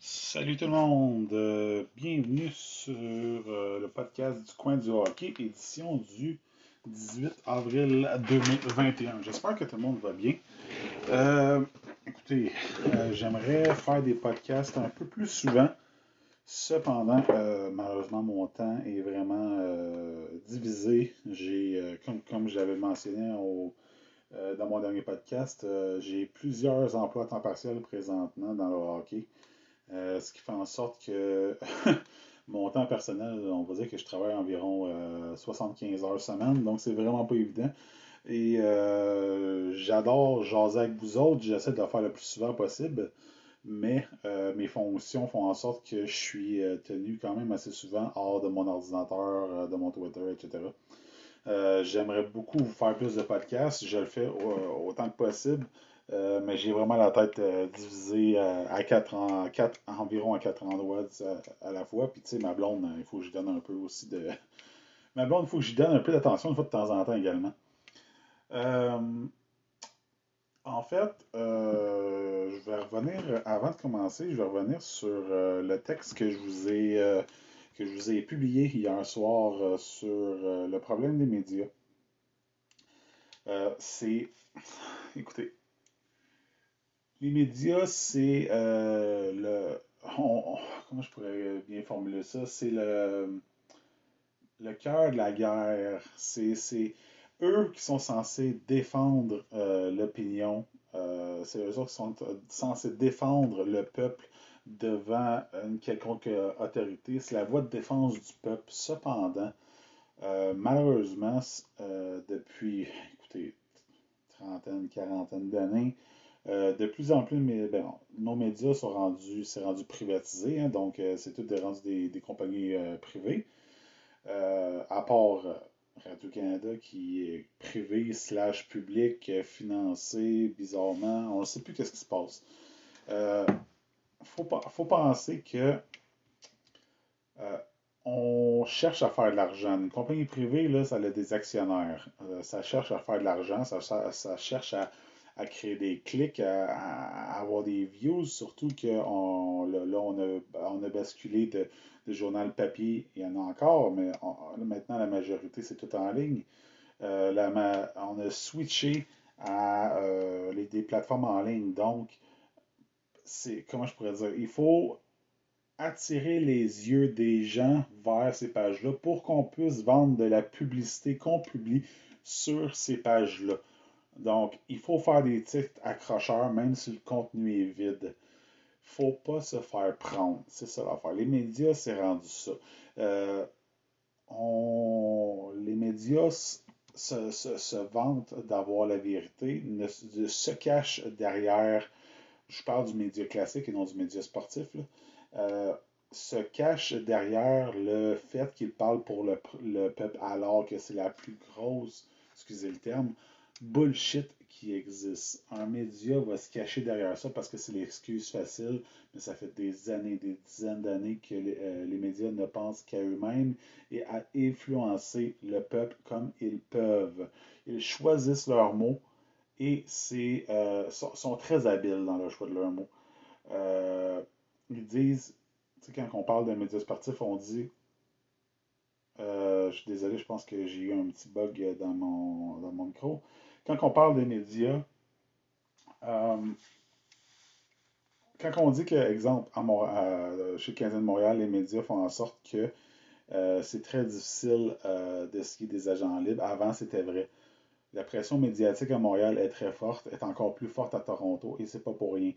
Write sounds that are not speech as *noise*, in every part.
Salut tout le monde, euh, bienvenue sur euh, le podcast du coin du hockey, édition du 18 avril 2021. J'espère que tout le monde va bien. Euh, écoutez, j'aimerais faire des podcasts un peu plus souvent. Cependant, malheureusement, mon temps est vraiment divisé. Comme, comme j'avais mentionné dans mon dernier podcast, j'ai plusieurs emplois à temps partiel présentement dans le hockey. Euh, ce qui fait en sorte que *laughs* mon temps personnel, on va dire que je travaille environ 75 euh, heures semaine, donc c'est vraiment pas évident. Et euh, j'adore jaser avec vous autres, j'essaie de le faire le plus souvent possible, mais mes fonctions font en sorte que je suis tenu quand même assez souvent hors de mon ordinateur, de mon Twitter, etc. J'aimerais beaucoup vous faire plus de podcasts, je le fais autant que possible. Euh, mais j'ai vraiment la tête euh, divisée euh, à quatre, en, environ à quatre endroits à, la fois. Puis tu sais, ma blonde, il faut que je donne un peu aussi de. *laughs* Ma blonde, il faut que je donne un peu d'attention une fois de temps en temps également. en fait, je vais revenir, avant de commencer, je vais revenir sur le texte que je vous ai que je vous ai publié hier soir sur le problème des médias. c'est. Écoutez, les médias, c'est euh, le. comment je pourrais bien formuler ça? C'est le, le cœur de la guerre. C'est eux qui sont censés défendre euh, l'opinion. Euh, c'est eux autres qui sont censés défendre le peuple devant une quelconque autorité. C'est la voie de défense du peuple. Cependant, malheureusement, depuis, écoutez, trentaine, quarantaine d'années, euh, de plus en plus, ben, nos médias sont rendus, c'est rendu privatisé, hein, donc euh, c'est tout des, des compagnies euh, privées. à part Radio-Canada qui est privé slash public, financé bizarrement, on ne sait plus qu'est-ce qui se passe. Il faut, faut penser que on cherche à faire de l'argent. Une compagnie privée, là, ça a des actionnaires. ça cherche à faire de l'argent, ça cherche à à créer des clics, à, avoir des views, surtout que là, on a, basculé de, journal papier, il y en a encore, mais maintenant la majorité c'est tout en ligne. Euh, on a switché à euh, les, des plateformes en ligne. Donc, c'est comment je pourrais dire, il faut attirer les yeux des gens vers ces pages-là pour qu'on puisse vendre de la publicité qu'on publie sur ces pages-là. Donc, il faut faire des titres accrocheurs, même si le contenu est vide. faut pas se faire prendre. C'est ça l'affaire. Les médias, c'est rendu ça. Euh, les médias se, vantent d'avoir la vérité, ne, se cachent derrière, je parle du média classique et non du média sportif, euh, se cachent derrière le fait qu'ils parlent pour le peuple alors que c'est la plus grosse, excusez le terme, bullshit qui existe. Un média va se cacher derrière ça parce que c'est l'excuse facile, mais ça fait des années, des dizaines d'années que les, euh, médias ne pensent qu'à eux-mêmes et à influencer le peuple comme ils peuvent. Ils choisissent leurs mots et euh, sont, très habiles dans le choix de leurs mots. Euh, ils disent, quand on parle d'un média sportif, on dit je suis désolé, je pense que j'ai eu un petit bug dans mon, dans mon micro quand on parle des médias, euh, quand on dit que, exemple, chez Canadien de Montréal, les médias font en sorte que euh, c'est très difficile euh, de skier des agents libres. Avant, c'était vrai. La pression médiatique à Montréal est très forte, est encore plus forte à Toronto, et c'est pas pour rien.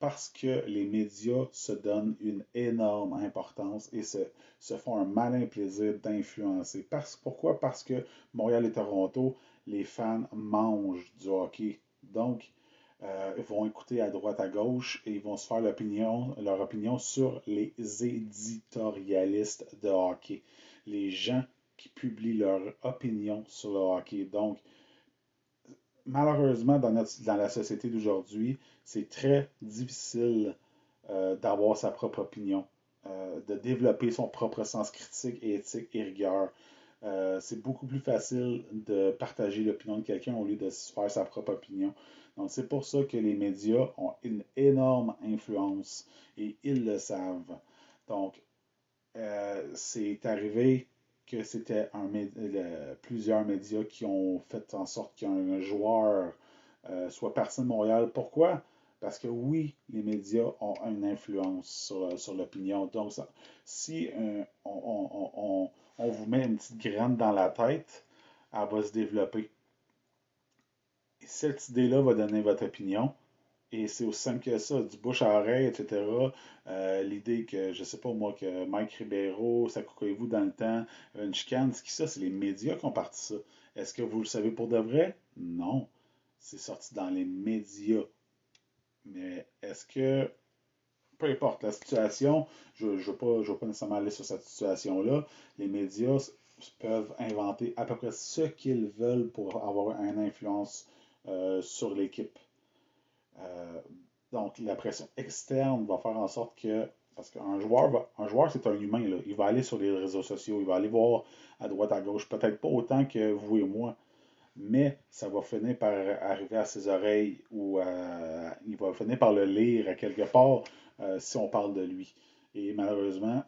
Parce que les médias se donnent une énorme importance et se font un malin plaisir d'influencer. pourquoi? Parce que Montréal et Toronto, les fans mangent du hockey. Donc, euh, ils vont écouter à droite, à gauche et ils vont se faire leur opinion sur les éditorialistes de hockey. Les gens qui publient leur opinion sur le hockey. Donc, malheureusement, dans, dans la société d'aujourd'hui, c'est très difficile euh, d'avoir sa propre opinion, euh, de développer son propre sens critique, éthique et rigueur. Euh, c'est beaucoup plus facile de partager l'opinion de quelqu'un au lieu de se faire sa propre opinion. Donc, c'est pour ça que les médias ont une énorme influence et ils le savent. Donc, euh, c'est arrivé que c'était plusieurs médias qui ont fait en sorte qu'un joueur euh, soit parti de Montréal. Pourquoi? Parce que oui, les médias ont une influence sur, l'opinion. Donc, si on, on, vous met une petite graine dans la tête, elle va se développer. cette idée-là va donner votre opinion. Et c'est aussi simple que ça, du bouche à oreille, etc. Euh, l'idée que, je sais pas moi, que Mike Ribeiro, ça vous dans le temps, une chicane, ce qui ça, c'est les médias qui ont parti ça. Est-ce que vous le savez pour de vrai? Non. C'est sorti dans les médias. Mais est-ce que, peu importe la situation, je ne veux, pas, veux pas nécessairement aller sur cette situation-là, les médias peuvent inventer à peu près ce qu'ils veulent pour avoir une influence euh, sur l'équipe. Euh, donc, la pression externe va faire en sorte que. Parce qu'un joueur, un joueur, c'est un humain. Là. Il va aller sur les réseaux sociaux, il va aller voir à droite, à gauche, peut-être pas autant que vous et moi, mais ça va finir par arriver à ses oreilles ou il va finir par le lire à quelque part euh, si on parle de lui. Et malheureusement,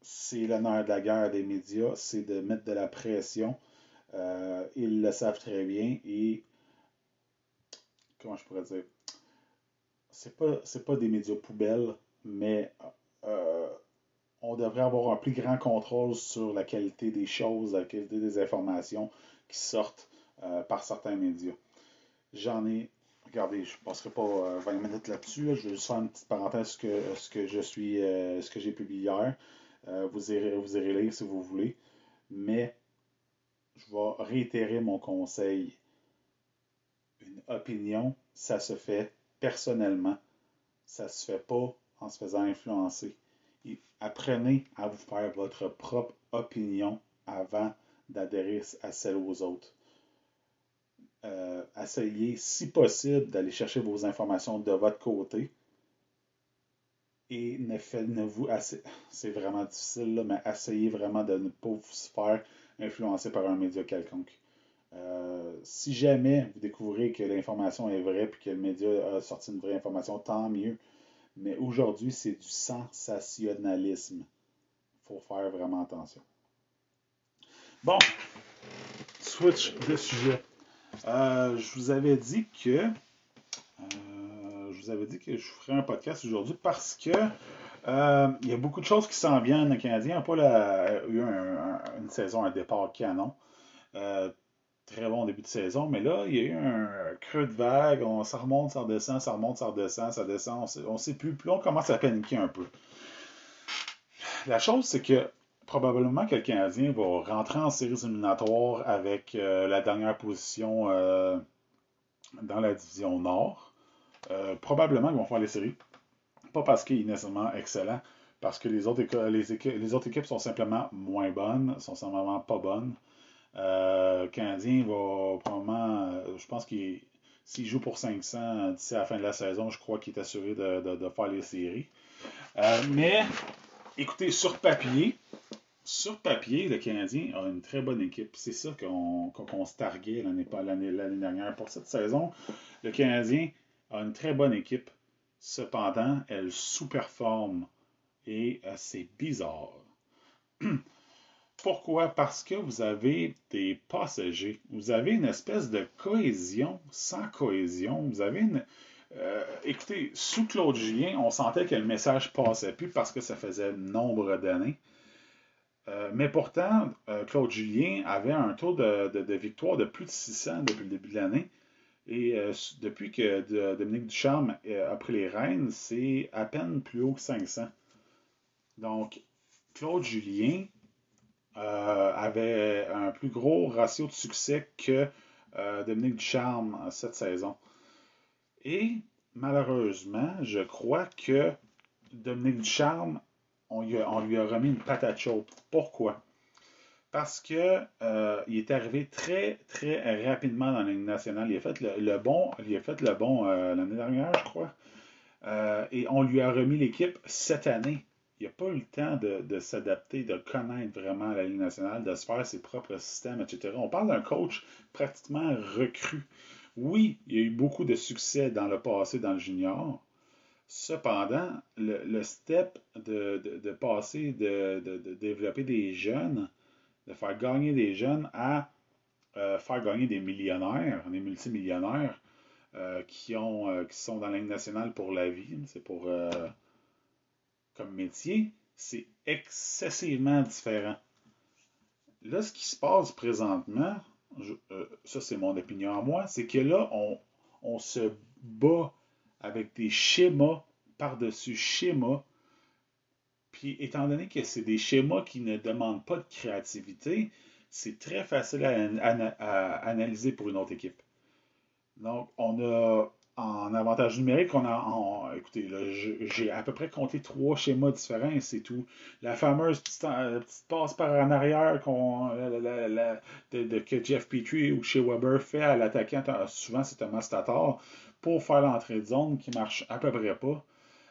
c'est l'honneur de la guerre des médias, c'est de mettre de la pression. Euh, ils le savent très bien et comment je pourrais dire? C'est pas, pas des médias poubelles, mais euh, on devrait avoir un plus grand contrôle sur la qualité des choses, la qualité des informations qui sortent euh, par certains médias. J'en ai, regardez, je ne passerai pas 20 euh, minutes là-dessus, je vais juste faire une petite parenthèse ce que, ce que je suis, ce que j'ai publié hier. vous, irez, vous irez lire si vous voulez. Mais je vais réitérer mon conseil. Une opinion, ça se fait personnellement, ça ne se fait pas en se faisant influencer. apprenez à vous faire votre propre opinion avant d'adhérer à celle aux autres. Euh, essayez, si possible, d'aller chercher vos informations de votre côté. Et ne, faites, ne vous, c'est vraiment difficile, mais essayez vraiment de ne pas vous faire influencer par un média quelconque. Euh, si jamais vous découvrez que l'information est vraie puis que le média a sorti une vraie information, tant mieux. Mais aujourd'hui, c'est du sensationnalisme. Il faut faire vraiment attention. Bon, switch de sujet. Euh, je vous avais dit que euh, je vous avais dit que je ferais un podcast aujourd'hui parce que il y a beaucoup de choses qui s'en viennent. Le Canadien n'a pas eu une saison, un départ canon très bon début de saison, mais là, il y a eu un creux de vague, on, ça remonte, ça redescend, ça remonte, ça redescend, ça descend, on ne sait plus, puis on commence à paniquer un peu. La chose, c'est que probablement que le Canadien va rentrer en séries éliminatoires avec euh, la dernière position euh, dans la division Nord. Euh, probablement qu'ils vont faire les séries. Pas parce qu'il est nécessairement excellent, parce que les autres, équipes sont simplement moins bonnes, sont simplement pas bonnes. Le Canadien va probablement, je pense qu'il s'il joue pour 500 d'ici à la fin de la saison, je crois qu'il est assuré de, faire les séries. Mais, écoutez, sur papier, sur papier, le Canadien a une très bonne équipe. C'est ça qu'on se targuait l'année dernière. Pour cette saison, le Canadien a une très bonne équipe. Cependant, elle sous-performe et c'est bizarre. *clears throat* Pourquoi? Parce que vous avez des passagers. Vous avez une espèce de cohésion sans cohésion. Vous avez une. Euh, écoutez, sous Claude Julien, on sentait que le message passait plus parce que ça faisait nombre d'années. Euh, mais pourtant, euh, Claude Julien avait un taux de, victoire de plus de 600 depuis le début de l'année. Et depuis que Dominique Ducharme a pris les rênes, c'est à peine plus haut que 500. Donc, Claude Julien, euh, avait un plus gros ratio de succès que euh, Dominique Ducharme cette saison. Et malheureusement, je crois que Dominique Ducharme, on, lui a remis une patate chaude. Pourquoi? Parce que euh, il est arrivé très, très rapidement dans la Ligue nationale. Il a fait le, bon, il a fait le bon l'année dernière, je crois. et on lui a remis l'équipe cette année il n'a pas eu le temps de, s'adapter, de connaître vraiment la Ligue nationale, de se faire ses propres systèmes, etc. On parle d'un coach pratiquement recru. Oui, il a eu beaucoup de succès dans le passé dans le junior. Cependant, le, step de, passer, de, développer des jeunes, de faire gagner des jeunes à euh, faire gagner des millionnaires, des multimillionnaires euh, qui, ont, euh, qui sont dans la nationale pour la vie, c'est pour comme métier, c'est excessivement différent. Là, ce qui se passe présentement, ça c'est mon opinion à moi, c'est que là, on, on se bat avec des schémas par-dessus schémas. Puis, étant donné que c'est des schémas qui ne demandent pas de créativité, c'est très facile à, analyser pour une autre équipe. Donc, on a en avantage numérique, on a, écoutez, j'ai à peu près compté trois schémas différents et c'est tout. La fameuse petite, euh, passe par en arrière que Jeff Petrie ou chez Weber fait à l'attaquant, souvent c'est un Tatar, pour faire l'entrée de zone qui marche à peu près pas.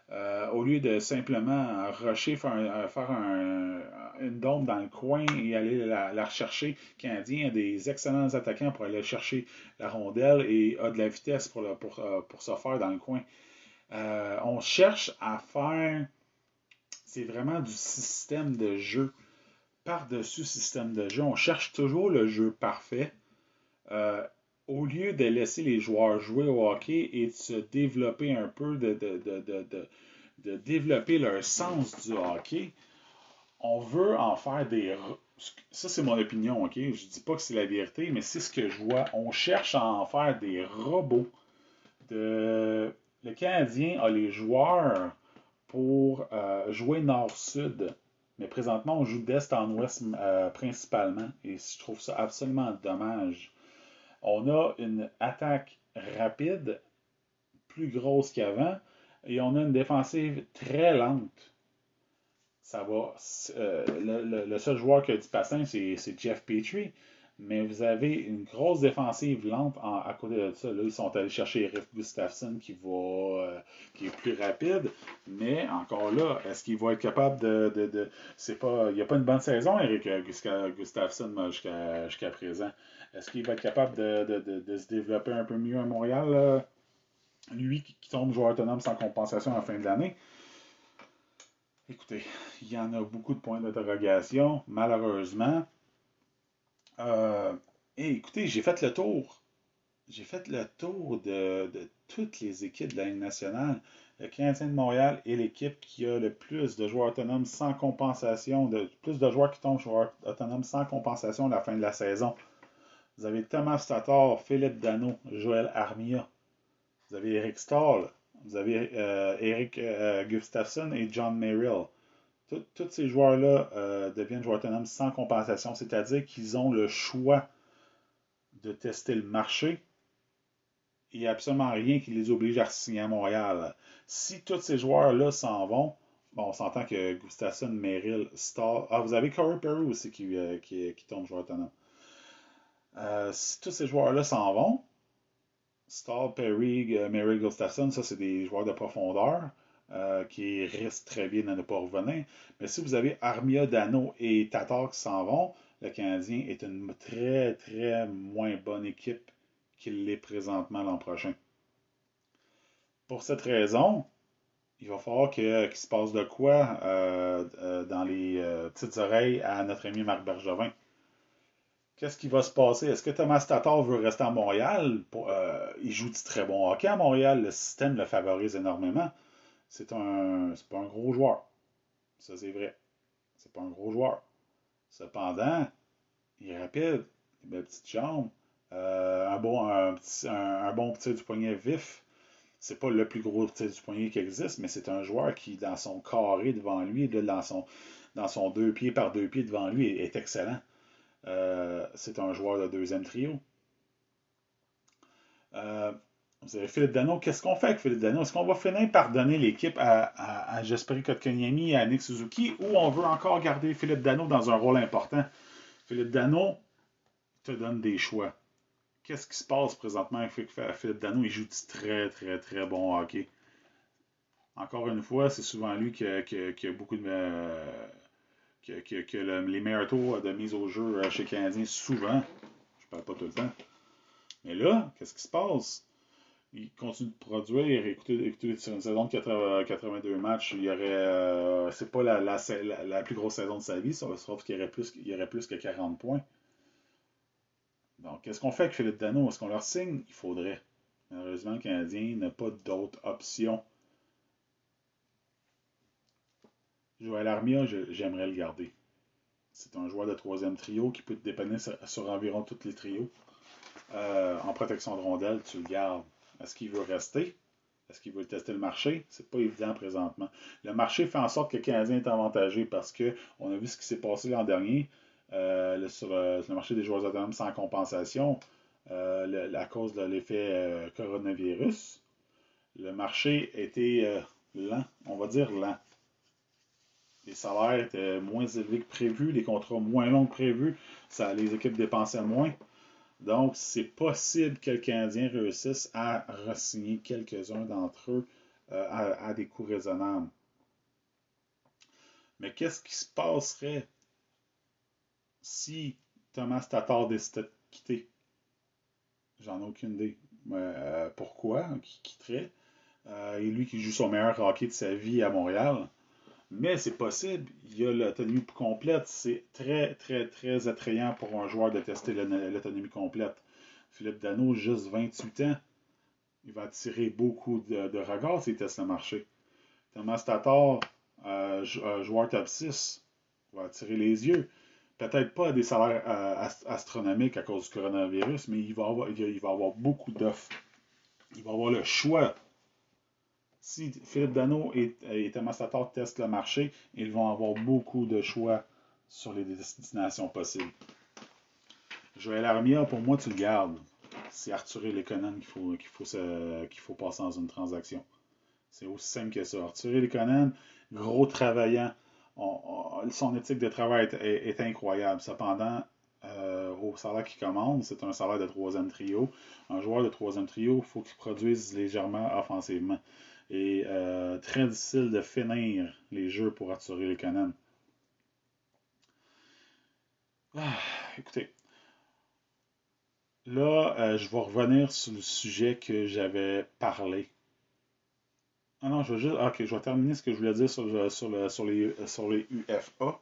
Euh, au lieu de simplement rusher, faire, euh, une dompe dans le coin et aller la, rechercher, Canadien a des excellents attaquants pour aller chercher la rondelle et a de la vitesse pour, pour, euh, pour se faire dans le coin. on cherche à faire, c'est vraiment du système de jeu. Par-dessus système de jeu, on cherche toujours le jeu parfait au lieu de laisser les joueurs jouer au hockey et de se développer un peu, de, de, développer leur sens du hockey, on veut en faire des... Ça, c'est mon opinion, OK? Je dis pas que c'est la vérité, mais c'est ce que je vois. On cherche à en faire des robots. De... Le Canadien a les joueurs pour euh, jouer nord-sud. Mais présentement, on joue d'est en ouest euh, principalement. Et je trouve ça absolument dommage on a une attaque rapide, plus grosse qu'avant, et on a une défensive très lente. Ça va. Euh, le, seul joueur qui a du passant, c'est Jeff Petrie. Mais vous avez une grosse défensive lente à côté de ça. Là, ils sont allés chercher Riff Gustafsson qui va euh, qui est plus rapide. Mais encore là, est-ce qu'il va être capable de. c'est pas. Il n'y a pas une bonne saison, Eric Gustafsson jusqu'à présent. Est-ce qu'il va être capable de, se développer un peu mieux à Montréal? Lui qui, tombe joueur autonome sans compensation à la fin de l'année? Écoutez, il y en a beaucoup de points d'interrogation, malheureusement. Euh, et écoutez, j'ai fait le tour. J'ai fait le tour de, toutes les équipes de la Ligue nationale. Le Canadien de Montréal est l'équipe qui a le plus de joueurs autonomes sans compensation, de plus de joueurs qui tombent joueurs autonomes sans compensation à la fin de la saison. Vous avez Thomas Tatar, Philippe Dano, Joël Armia. Vous avez Eric Stahl. Vous avez euh, Eric euh, Gustafsson et John Merrill. Tous ces joueurs-là euh, deviennent joueurs autonomes sans compensation, c'est-à-dire qu'ils ont le choix de tester le marché. Il n'y a absolument rien qui les oblige à signer à Montréal. Si tous ces joueurs-là s'en vont, bon, on s'entend que Gustafsson, Merrill, Stahl. Ah, vous avez Corey Perry aussi qui, qui, qui tombe joueur autonome. Euh, si tous ces joueurs-là s'en vont, Stahl, Perry, euh, Mary Gustafsson, ça, c'est des joueurs de profondeur euh, qui risquent très bien de ne pas revenir. Mais si vous avez Armia, Dano et Tatar qui s'en vont, le Canadien est une très, très moins bonne équipe qu'il l'est présentement l'an prochain. Pour cette raison, il va falloir qu'il se passe de quoi dans les petites oreilles à notre ami Marc Bergevin. Qu'est-ce qui va se passer? Est-ce que Thomas Tatar veut rester à Montréal? Euh, il joue du très bon hockey à Montréal. Le système le favorise énormément. C'est un, pas un gros joueur. Ça, c'est vrai. C'est pas un gros joueur. Cependant, il est rapide. Il a belles petites jambes. Euh, un, bon, un, petit, bon petit du poignet vif. C'est pas le plus gros petit du poignet qui existe, mais c'est un joueur qui, dans son carré devant lui, dans, son, dans son deux pieds par deux pieds devant lui, est excellent. Euh, c'est un joueur de deuxième trio. Euh, vous avez Philippe Dano. Qu'est-ce qu'on fait avec Philippe Dano? Est-ce qu'on va finir par donner l'équipe à, à, à Kotkaniemi et à Nick Suzuki ou on veut encore garder Philippe Dano dans un rôle important? Philippe Dano te donne des choix. Qu'est-ce qui se passe présentement avec Philippe Dano? Il joue du très, très, très bon hockey. Encore une fois, c'est souvent lui qui a, beaucoup de. Euh, que, les meilleurs de mise au jeu euh, chez Canadien, souvent, je parle pas tout le temps, Mais là, qu'est-ce qui se passe? Il continue de produire. Écoutez, sur une saison de 82 matchs, il y aurait. Euh, c'est pas la, plus grosse saison de sa vie, sauf qu'il y aurait plus, y aurait plus que 40 points. Donc, qu'est-ce qu'on fait avec Philippe Dano? Est-ce qu'on leur signe? Il faudrait. Malheureusement, le Canadien n'a pas d'autre option. Joël Armia, j'aimerais le garder. C'est un joueur de troisième trio qui peut te dépanner sur, environ tous les trios. Euh, en protection de rondelle, tu le gardes. Est-ce qu'il veut rester? Est-ce qu'il veut tester le marché? C'est pas évident présentement. Le marché fait en sorte que le Canadien est avantagé parce qu'on a vu ce qui s'est passé l'an dernier euh, sur euh, le marché des joueurs autonomes sans compensation à cause de l'effet coronavirus. Le marché était lent, on va dire lent les salaires étaient moins élevés que prévu, les contrats moins longs que prévu, ça, les équipes dépensaient moins. Donc, c'est possible que le Canadien réussisse à re-signer quelques-uns d'entre eux euh, à, des coûts raisonnables. Mais qu'est-ce qui se passerait si Thomas Tatar décidait de quitter? J'en ai aucune idée. Euh, pourquoi? Qui quitterait? Euh, et lui qui joue son meilleur hockey de sa vie à Montréal. Mais c'est possible. Il y a l'autonomie complète. C'est très, très, très attrayant pour un joueur de tester l'autonomie complète. Philippe Dano, juste 28 ans, il va attirer beaucoup de, regards s'il teste le marché. Thomas Tatar, euh, euh, joueur top 6, va attirer les yeux. Peut-être pas des salaires euh, astronomiques à cause du coronavirus, mais il va avoir, il va avoir beaucoup d'offres. Il va avoir le choix si Philippe Dano et, et Thomas Tatar testent le marché, ils vont avoir beaucoup de choix sur les destinations possibles. Joël Armia, pour moi, tu le gardes. C'est Arthur Lekonen qu'il faut, qu'il faut, qu'il passer dans une transaction. C'est aussi simple que ça. Arthur Lekonen, gros travaillant. son éthique de travail est, incroyable. Cependant, euh, au salaire qui commande, c'est un salaire de troisième trio. Un joueur de troisième trio, il faut qu'il produise légèrement offensivement. Et euh, très difficile de finir les jeux pour attirer les canons. Ah, écoutez. Là, euh, je vais revenir sur le sujet que j'avais parlé. Ah non, je vais juste. Ok, je vais terminer ce que je voulais dire sur, sur, les, sur les UFA.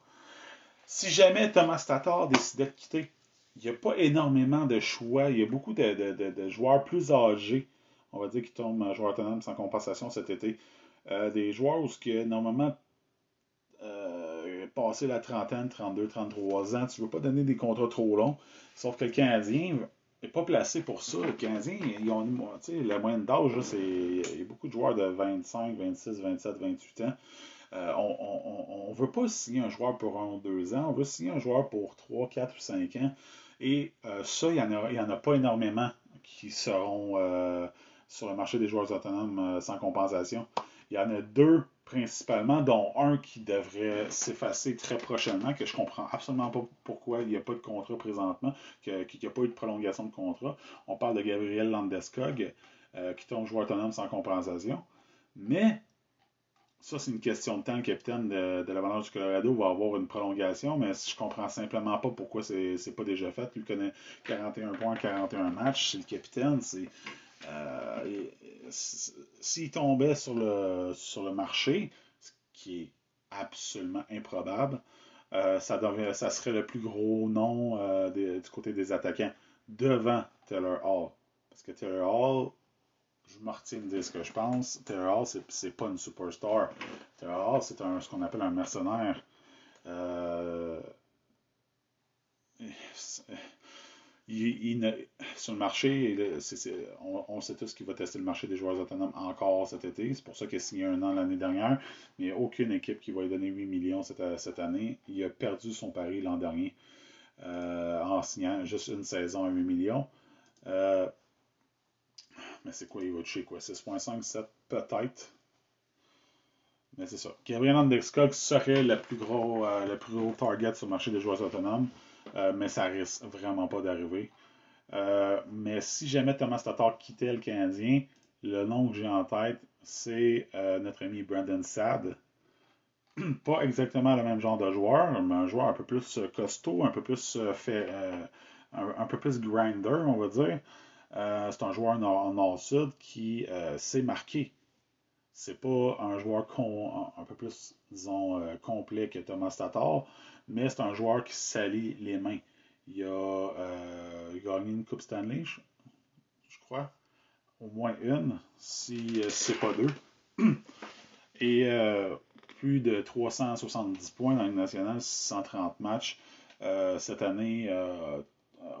Si jamais Thomas Tatar décidait de quitter, il n'y a pas énormément de choix. Il y a beaucoup de joueurs plus âgés on va dire, qui tombent joueur autonome sans compensation cet été. Euh, des joueurs où, que, normalement, euh, passer la trentaine, 32, 33 ans, tu ne veux pas donner des contrats trop longs. Sauf que le Canadien n'est pas placé pour ça. Le Canadien, ils ont la moyenne d'âge, il y a beaucoup de joueurs de 25, 26, 27, 28 ans. Euh, on ne veut pas signer un joueur pour un ou deux ans, on veut signer un joueur pour 3, 4 ou 5 ans. Et ça, il n'y en, en, a pas énormément qui seront sur le marché des joueurs autonomes euh, sans compensation. Il y en a deux principalement, dont un qui devrait s'effacer très prochainement, que je comprends absolument pas pourquoi il n'y a pas de contrat présentement, qu'il n'y a pas eu de prolongation de contrat. On parle de Gabriel Landeskog, euh, qui tombe joueur autonome sans compensation. Mais ça, c'est une question de temps. Le capitaine de, de l'Avalanche du Colorado va avoir une prolongation, mais je comprends simplement pas pourquoi c'est n'est pas déjà fait. Lui connaît 41 points, 41 matchs. C'est le capitaine. C'est s'il tombait sur le, sur le marché, ce qui est absolument improbable, euh, ça, ça serait le plus gros nom euh, du côté des attaquants devant Taylor Hall. Parce que Taylor Hall, je me retiens de ce que je pense. Taylor Hall, c'est pas une superstar. Taylor Hall, c'est ce qu'on appelle un mercenaire. Euh, il, sur le marché, on, sait tous qu'il va tester le marché des joueurs autonomes encore cet été. C'est pour ça qu'il a signé un an l'année dernière. Mais il n'y a aucune équipe qui va lui donner 8 millions cette, année. Il a perdu son pari l'an dernier euh, en signant juste une saison à 8 millions. Euh, mais c'est quoi, il va toucher quoi? 6.5, 7 peut-être? Mais c'est ça. Gabriel Landeskog serait le plus gros, euh, le plus gros target sur le marché des joueurs autonomes. Euh, mais ça risque vraiment pas d'arriver. Euh, mais si jamais Thomas Tatar quittait le Canadien, le nom que j'ai en tête, c'est euh, notre ami Brandon Sad. *clears throat* pas exactement le même genre de joueur, mais un joueur un peu plus costaud, un peu plus fait, un, peu plus grinder, on va dire. C'est un joueur nord-sud qui s'est marqué. C'est pas un joueur un peu plus, complet que Thomas Tatar, mais c'est un joueur qui salit les mains. Il a, gagné une Coupe Stanley, je, crois. Au moins une, si c'est pas deux. *clears throat* Et plus de 370 points dans la nationale, 630 matchs. Euh, cette année, euh,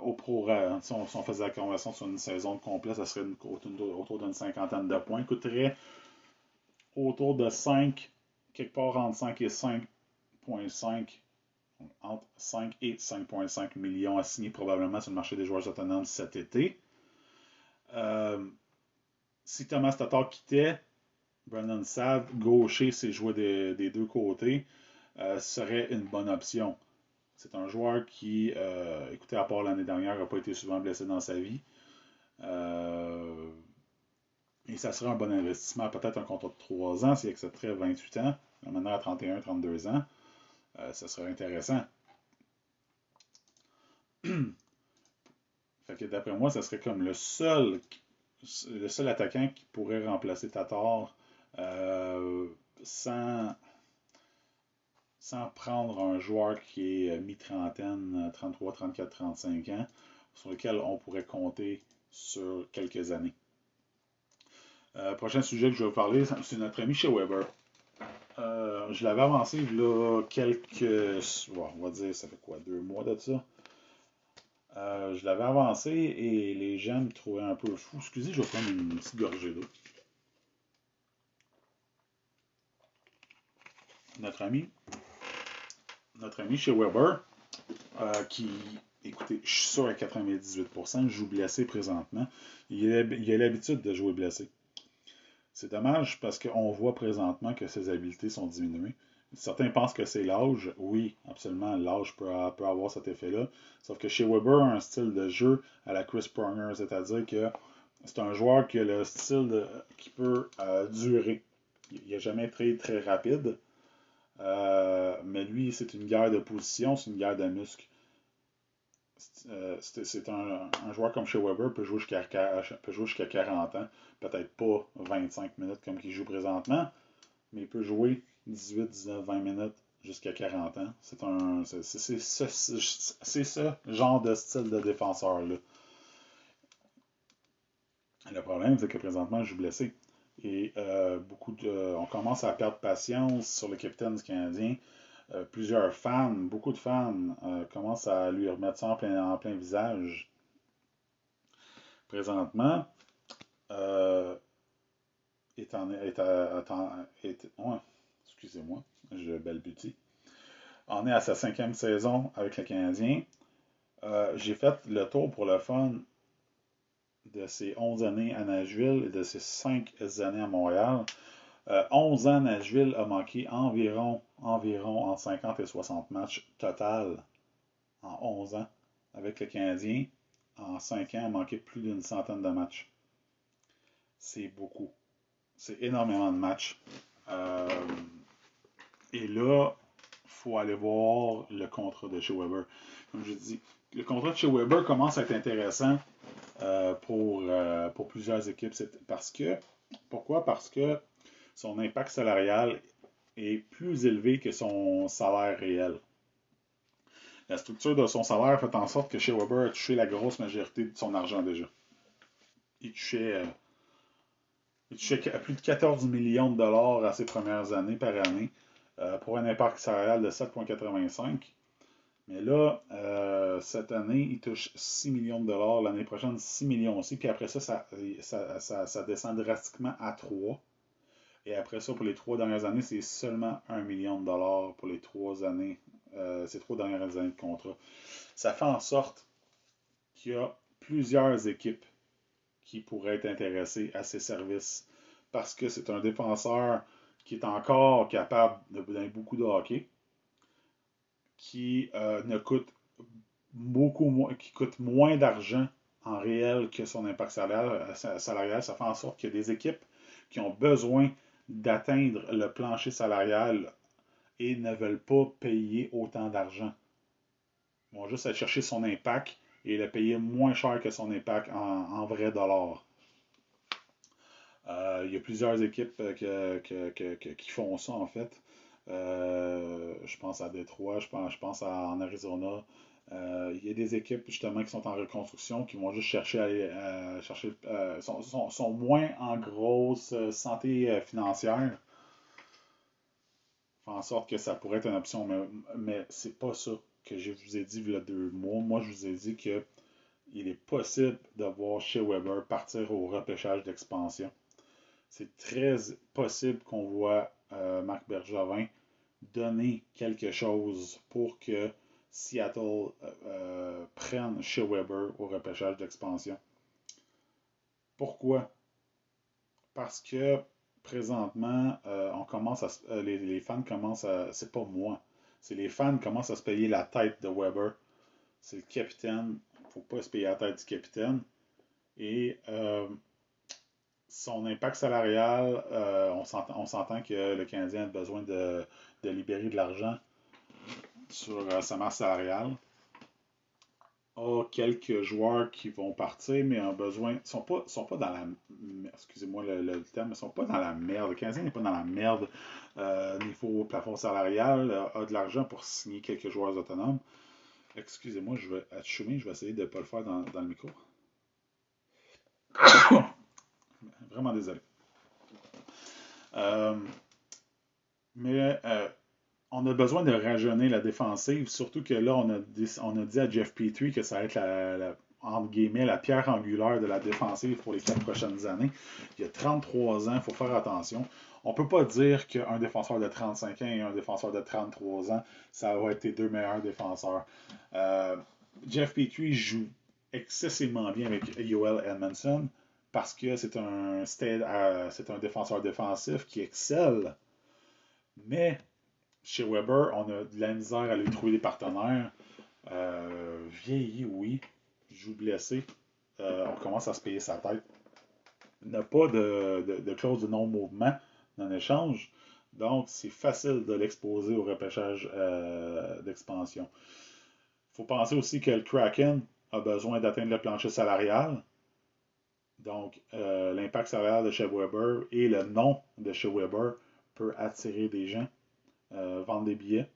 au pro, si on, faisait la conversion sur une saison complète, ça serait autour d'une cinquantaine de points. Coûterait autour de 5, quelque part entre 5 et 5,5, entre 5 et 5,5 millions à signer probablement sur le marché des joueurs autonomes cet été. Euh, si Thomas Tatar quittait, Brandon Sav, gaucher, c'est jouer des, deux côtés, euh, serait une bonne option. C'est un joueur qui, euh, écoutez, à part l'année dernière, n'a pas été souvent blessé dans sa vie. Euh, et ça serait un bon investissement, peut-être un contrat de 3 ans s'il accepterait 28 ans, maintenant à 31-32 ans. Ça serait intéressant. *clears throat* fait que d'après moi, ça serait comme le seul, le seul attaquant qui pourrait remplacer Tatar euh, sans, sans prendre un joueur qui est mi-trentaine, 33, 34, 35 ans, sur lequel on pourrait compter sur quelques années. Euh, prochain sujet que je vais vous parler, c'est notre ami chez Weber. Euh, je l'avais avancé a quelques. on va dire, ça fait quoi, deux mois de ça. je l'avais avancé et les gens me trouvaient un peu fou. Excusez, je vais prendre une petite gorgée d'eau. notre ami, notre ami chez Weber, euh, qui, écoutez, je suis sûr à 98%, joue blessé présentement. Il a, l'habitude de jouer blessé. C'est dommage parce qu'on voit présentement que ses habiletés sont diminuées. Certains pensent que c'est l'âge. Oui, absolument, l'âge peut, avoir cet effet-là. Sauf que chez Weber, un style de jeu à la Chris Pronger, c'est-à-dire que c'est un joueur qui a le style qui peut euh, durer. Il n'a jamais été très rapide, euh, mais lui, c'est une guerre de position, c'est une guerre de muscles. C'est euh, un, joueur comme chez Weber peut jouer jusqu'à 40 ans, peut-être pas 25 minutes comme il joue présentement, mais il peut jouer 18, 19, 20 minutes jusqu'à 40 ans. C'est un c'est ce, genre de style de défenseur-là. Le problème, c'est que présentement, je suis blessé. Et euh, beaucoup de, on commence à perdre patience sur le capitaine du Canadien. Euh, plusieurs fans, beaucoup de fans, euh, commencent à lui remettre ça en plein, visage. Présentement, en, est, est, excusez-moi, je balbutie. On est à sa cinquième saison avec le Canadien. J'ai fait le tour pour le fun de ses 11 années à Nashville et de ses 5 années à Montréal. 11 euh, ans, Nashville a manqué environ, environ entre 50 et 60 matchs total en 11 ans. Avec le Canadien, en 5 ans, a manqué plus d'une centaine de matchs. C'est beaucoup. C'est énormément de matchs. Euh, et là, il faut aller voir le contrat de chez Weber. Comme je dis, le contrat de chez Weber commence à être intéressant euh, pour, euh, pour plusieurs équipes. Parce que, pourquoi? Parce que son impact salarial est plus élevé que son salaire réel. La structure de son salaire fait en sorte que chez Weber a touché la grosse majorité de son argent déjà. Il touchait, euh, touchait plus de 14 millions de dollars à ses premières années par année pour un impact salarial de 7,85. Mais là, euh, cette année, il touche 6 millions de dollars. L'année prochaine, 6 millions aussi. Puis après ça ça, descend drastiquement à 3. Et après ça, pour les trois dernières années, c'est seulement 1 million de dollars pour les trois années, euh, ces trois dernières années de contrat. Ça fait en sorte qu'il y a plusieurs équipes qui pourraient être intéressées à ces services parce que c'est un défenseur qui est encore capable de donner beaucoup de hockey qui euh, ne coûte beaucoup moins, qui coûte moins d'argent en réel que son impact salarial, euh, salarial. Ça fait en sorte qu'il y a des équipes qui ont besoin d'atteindre le plancher salarial et ne veulent pas payer autant d'argent. Ils vont juste aller chercher son impact et le payer moins cher que son impact en, vrai dollar. Euh, il y a plusieurs équipes qui font ça en fait. je pense à Détroit, je pense, je pense à, en Arizona. Il y a des équipes justement qui sont en reconstruction, qui vont juste chercher à, chercher, sont, sont, moins en grosse santé financière en sorte que ça pourrait être une option, mais, mais c'est pas ça que je vous ai dit il y a deux mois. Moi, je vous ai dit que il est possible de voir chez Weber partir au repêchage d'expansion. C'est très possible qu'on voit euh, Marc Bergevin donner quelque chose pour que Seattle euh, euh, prenne chez Weber au repêchage d'expansion. Pourquoi? Parce que présentement, euh, on commence à, euh, les, fans commencent à. C'est pas moi. C'est les fans commencent à se payer la tête de Weber. C'est le capitaine. Il faut pas se payer la tête du capitaine. Et son impact salarial, on s'entend que le Canadien a besoin de libérer de l'argent sur sa masse salariale a quelques joueurs qui vont partir, mais ont besoin. Ils sont pas, sont pas dans la. Excusez-moi le, terme, ils sont pas dans la merde. Le Canadien n'est pas dans la merde euh, niveau plafond salarial, a de l'argent pour signer quelques joueurs autonomes. Excusez-moi, je vais être chemin, je vais essayer de ne pas le faire dans, le micro. *coughs* Vraiment désolé. Euh, mais euh, on a besoin de rajeunir la défensive, surtout que là, on a, dit, à Jeff Petrie que ça va être la, la pierre angulaire de la défensive pour les quatre prochaines années. Il y a 33 ans, il faut faire attention. On ne peut pas dire qu'un défenseur de 35 ans et un défenseur de 33 ans, ça va être les deux meilleurs défenseurs. Euh, Jeff Petrie joue excessivement bien avec Yoel Edmondson parce que c'est un, euh, c'est un défenseur défensif qui excelle. Mais chez Weber, on a de la misère à lui trouver des partenaires. Euh, vieilli, oui. Joue blessé. Euh, on commence à se payer sa tête. N'a pas de, de, clause de non-mouvement dans l'échange. Donc, c'est facile de l'exposer au repêchage euh, d'expansion. Il faut penser aussi que le Kraken a besoin d'atteindre le plancher salarial. Donc, l'impact salarial de chez Weber et le nom de chez Weber peut attirer des gens. Euh, vendre des billets.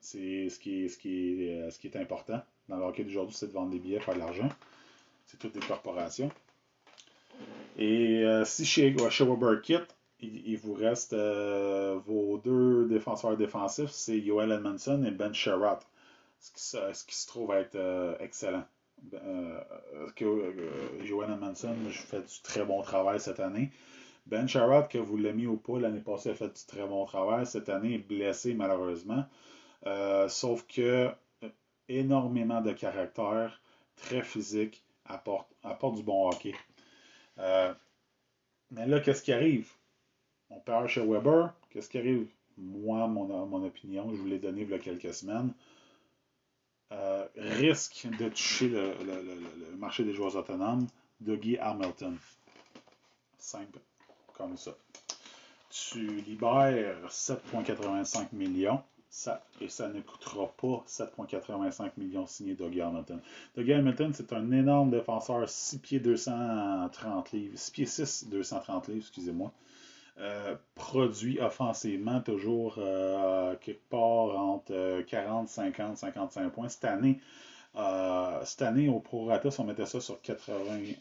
C'est euh, ce qui est important. Dans le hockey d'aujourd'hui, c'est de vendre des billets, faire de l'argent. C'est toutes des corporations. Et euh, si chez, chez Kit, il, vous reste vos deux défenseurs défensifs, c'est Joel Edmondson et Ben Sherratt, ce qui, se trouve être excellent. Joel Edmondson fait du très bon travail cette année. Ben Sherrod, que vous l'avez mis au pas l'année passée, a fait du très bon travail. Cette année, est blessé malheureusement. Euh, sauf que euh, énormément de caractère, très physique, apporte, du bon hockey. Euh, mais là, qu'est-ce qui arrive? On perd chez Weber. Qu'est-ce qui arrive? Moi, mon, mon opinion, je vous l'ai donné il y a quelques semaines. risque de toucher le, le, marché des joueurs autonomes, Dougie Hamilton. Simple comme ça. Tu libères 7,85 millions. Ça, et ça ne coûtera pas 7,85 millions signés Dougie Hamilton. Dougie Hamilton, c'est un énorme défenseur, 6 pieds 230 livres, 6 pieds 6, 230 livres, excusez-moi. Euh, produit offensivement toujours euh, quelque part entre 40, 50, 55 points. Cette année, euh, cette année au prorata, on mettait ça sur 80,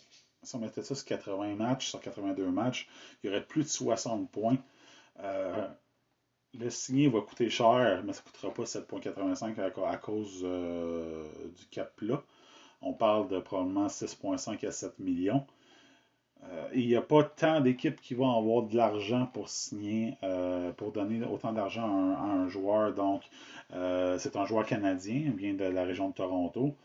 si on mettait ça sur 80 matchs, sur 82 matchs, il y aurait plus de 60 points. Euh, le signé va coûter cher, mais ça ne coûtera pas 7,85 à, cause euh, du cap plat. On parle de probablement 6,5 à 7 millions. Euh, il n'y a pas tant d'équipes qui vont avoir de l'argent pour signer, pour donner autant d'argent à, un joueur. Donc, c'est un joueur canadien, vient de la région de Toronto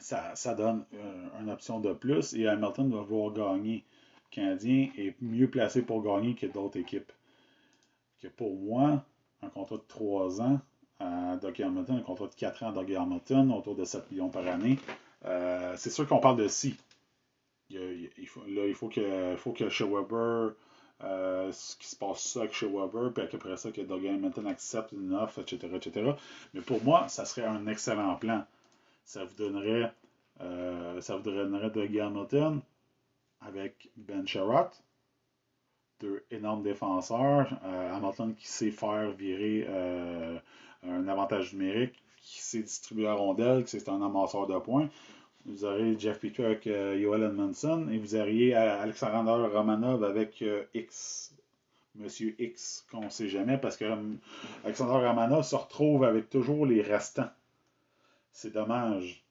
ça, donne euh, une option de plus et Hamilton va vouloir gagner. Le Canadien est mieux placé pour gagner que d'autres équipes. Que pour moi, un contrat de 3 ans à Dougie Hamilton, un contrat de 4 ans à Dougie Hamilton, autour de 7 millions par année. Euh, c'est sûr qu'on parle de si. Il, faut, là, il faut que, faut que chez Weber, euh, ce qui se passe ça avec chez Weber, puis après ça, que Dougie Hamilton accepte une offre, etc., etc. Mais pour moi, ça serait un excellent plan ça vous donnerait, euh, ça vous donnerait Hamilton avec Ben Sherratt, deux énormes défenseurs. Euh, Hamilton qui sait faire virer euh, un avantage numérique, qui sait distribuer la rondelle, qui c'est un amasseur de points. Vous aurez Jeff Petrie avec Yoel Edmondson et vous auriez Alexander Romanov avec X. Monsieur X, qu'on ne sait jamais, parce que Alexander Romanov se retrouve avec toujours les restants. C'est dommage.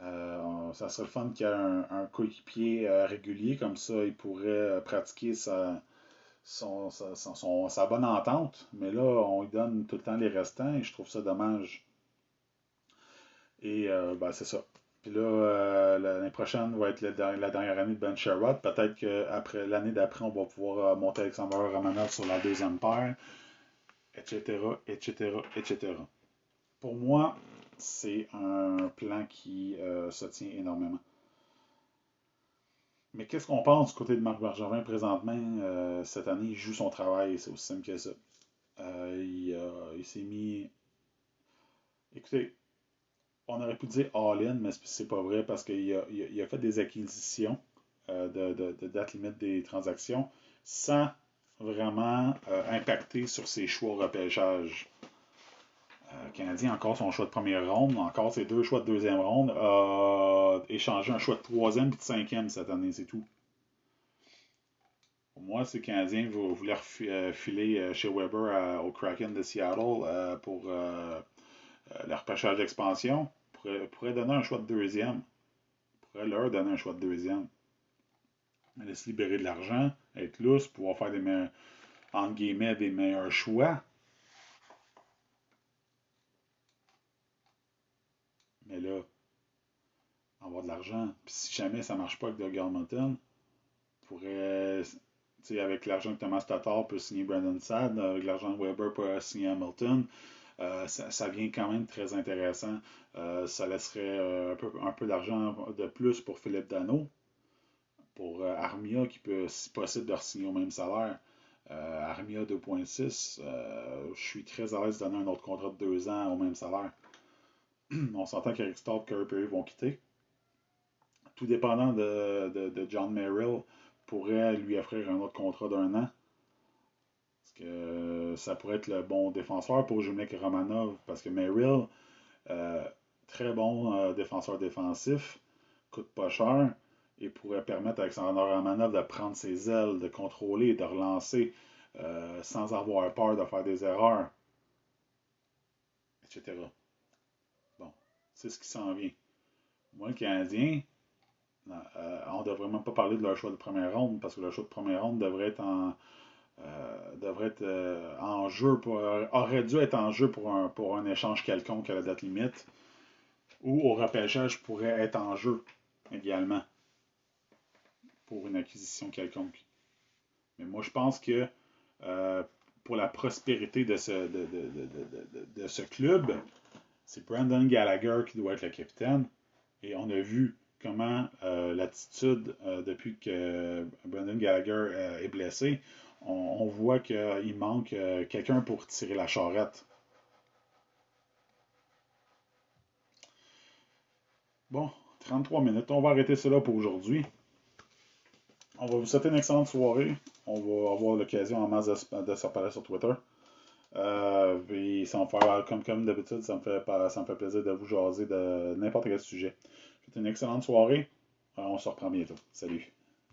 Euh, ça serait le fun qu'il y ait un, coéquipier euh, régulier, comme ça il pourrait euh, pratiquer sa, sa, bonne entente. Mais là, on lui donne tout le temps les restants et je trouve ça dommage. Et ben, c'est ça. Puis là, l'année prochaine va être la, dernière année de Ben Sherrod. Peut-être qu'après l'année d'après, on va pouvoir monter Alexander Romanov sur la deuxième paire, etc., etc., etc. Pour moi, c'est un plan qui euh, se tient énormément. Mais qu'est-ce qu'on pense du côté de Marc Bergevin présentement? Euh, cette année, il joue son travail, c'est aussi simple que ça. Euh, il, s'est mis. Écoutez, on aurait pu dire all-in, mais c'est pas vrai parce qu'il a, fait des acquisitions de, de, date limite des transactions sans vraiment impacter sur ses choix repêchage. Euh, Canadien encore son choix de première ronde, encore ses deux choix de deuxième ronde, a un choix de troisième et de cinquième cette année, c'est tout. Pour moi, si le Canadien voulait euh, filer euh, chez Weber au Kraken de Seattle pour le repêchage d'expansion, pourrait, pourrait donner un choix de deuxième. Pourrait leur donner un choix de deuxième. Aller se libérer de l'argent, être lousse, pouvoir faire des guillemets, des meilleurs choix. Avoir de l'argent, puis si jamais ça marche pas avec Doug Hamilton, pourrait, avec l'argent que Thomas Tatar peut signer Brandon Saad, avec l'argent de Weber peut signer Hamilton, euh, ça, vient quand même très intéressant. Euh, ça laisserait euh, un peu, un peu d'argent de plus pour Philippe Dano, pour Armia qui peut, si possible, de signer au même salaire. Armia 2.6, je suis très à l'aise de donner un autre contrat de deux ans au même salaire. *clears throat* on s'entend qu'Eric Staub et Perry vont quitter. Tout dépendant de, John Merrill pourrait lui offrir un autre contrat d'un an. Parce que ça pourrait être le bon défenseur pour Jumek Romanov. Parce que Merrill, euh, très bon euh, défenseur défensif, coûte pas cher et pourrait permettre à Alexander Romanov de prendre ses ailes, de contrôler, de relancer euh, sans avoir peur de faire des erreurs, etc. C'est ce qui s'en vient. Moi, le Canadien, euh, on ne devrait même pas parler de leur choix de première ronde parce que leur choix de première ronde devrait être en, euh, devrait être euh, en jeu pour, aurait dû être en jeu pour un, pour un échange quelconque à la date limite ou au repêchage pourrait être en jeu également pour une acquisition quelconque. Mais moi, je pense que pour la prospérité de ce, de, de ce club, c'est Brandon Gallagher qui doit être le capitaine. Et on a vu comment euh, l'attitude, euh, depuis que Brandon Gallagher euh, est blessé, on, voit qu'il manque quelqu'un pour tirer la charrette. Bon, 33 minutes. On va arrêter cela pour aujourd'hui. On va vous souhaiter une excellente soirée. On va avoir l'occasion en masse de, de se parler sur Twitter. Euh, puis sans faire comme, d'habitude, ça, me fait, ça me fait plaisir de vous jaser de n'importe quel sujet. C'est une excellente soirée. Euh, on se reprend bientôt. Salut.